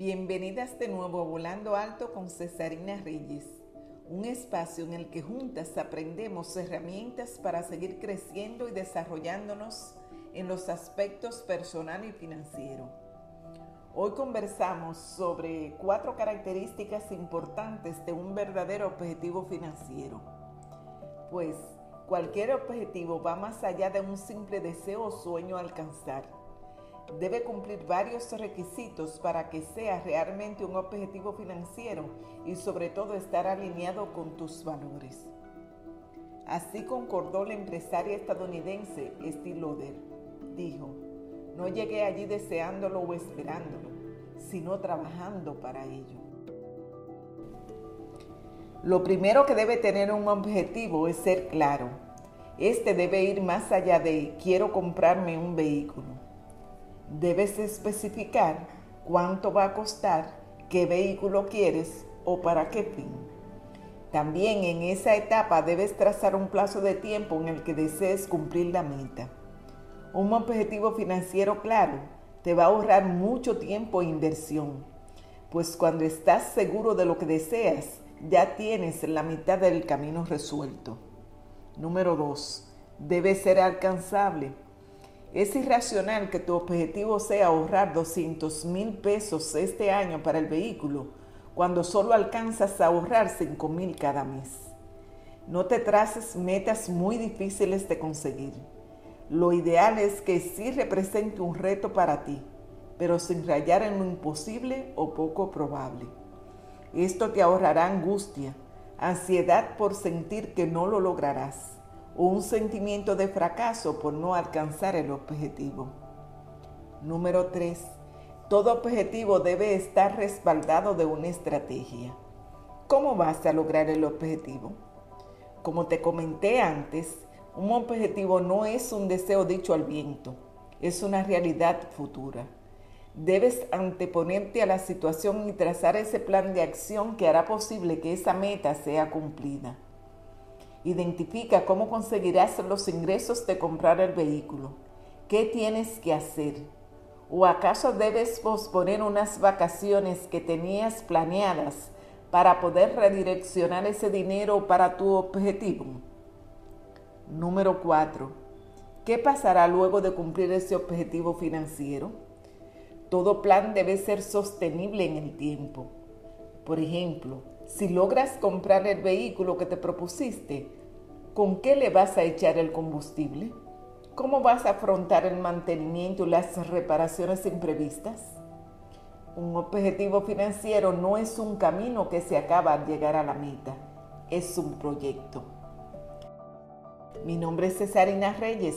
Bienvenidas de nuevo a Volando Alto con Cesarina Reyes, un espacio en el que juntas aprendemos herramientas para seguir creciendo y desarrollándonos en los aspectos personal y financiero. Hoy conversamos sobre cuatro características importantes de un verdadero objetivo financiero. Pues cualquier objetivo va más allá de un simple deseo o sueño a alcanzar debe cumplir varios requisitos para que sea realmente un objetivo financiero y sobre todo estar alineado con tus valores. Así concordó la empresaria estadounidense Estee Lauder. Dijo, no llegué allí deseándolo o esperándolo, sino trabajando para ello. Lo primero que debe tener un objetivo es ser claro. Este debe ir más allá de quiero comprarme un vehículo debes especificar cuánto va a costar, qué vehículo quieres o para qué fin. También en esa etapa debes trazar un plazo de tiempo en el que desees cumplir la meta. Un objetivo financiero claro te va a ahorrar mucho tiempo e inversión, pues cuando estás seguro de lo que deseas, ya tienes la mitad del camino resuelto. Número 2. Debe ser alcanzable es irracional que tu objetivo sea ahorrar 200 mil pesos este año para el vehículo cuando solo alcanzas a ahorrar 5 mil cada mes. No te traces metas muy difíciles de conseguir. Lo ideal es que sí represente un reto para ti, pero sin rayar en lo imposible o poco probable. Esto te ahorrará angustia, ansiedad por sentir que no lo lograrás o un sentimiento de fracaso por no alcanzar el objetivo. Número 3. Todo objetivo debe estar respaldado de una estrategia. ¿Cómo vas a lograr el objetivo? Como te comenté antes, un objetivo no es un deseo dicho al viento, es una realidad futura. Debes anteponerte a la situación y trazar ese plan de acción que hará posible que esa meta sea cumplida. Identifica cómo conseguirás los ingresos de comprar el vehículo. ¿Qué tienes que hacer? ¿O acaso debes posponer unas vacaciones que tenías planeadas para poder redireccionar ese dinero para tu objetivo? Número 4. ¿Qué pasará luego de cumplir ese objetivo financiero? Todo plan debe ser sostenible en el tiempo. Por ejemplo, si logras comprar el vehículo que te propusiste, ¿con qué le vas a echar el combustible? ¿Cómo vas a afrontar el mantenimiento y las reparaciones imprevistas? Un objetivo financiero no es un camino que se acaba al llegar a la meta, es un proyecto. Mi nombre es Cesarina Reyes.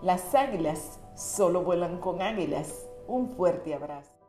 Las águilas solo vuelan con águilas. Un fuerte abrazo.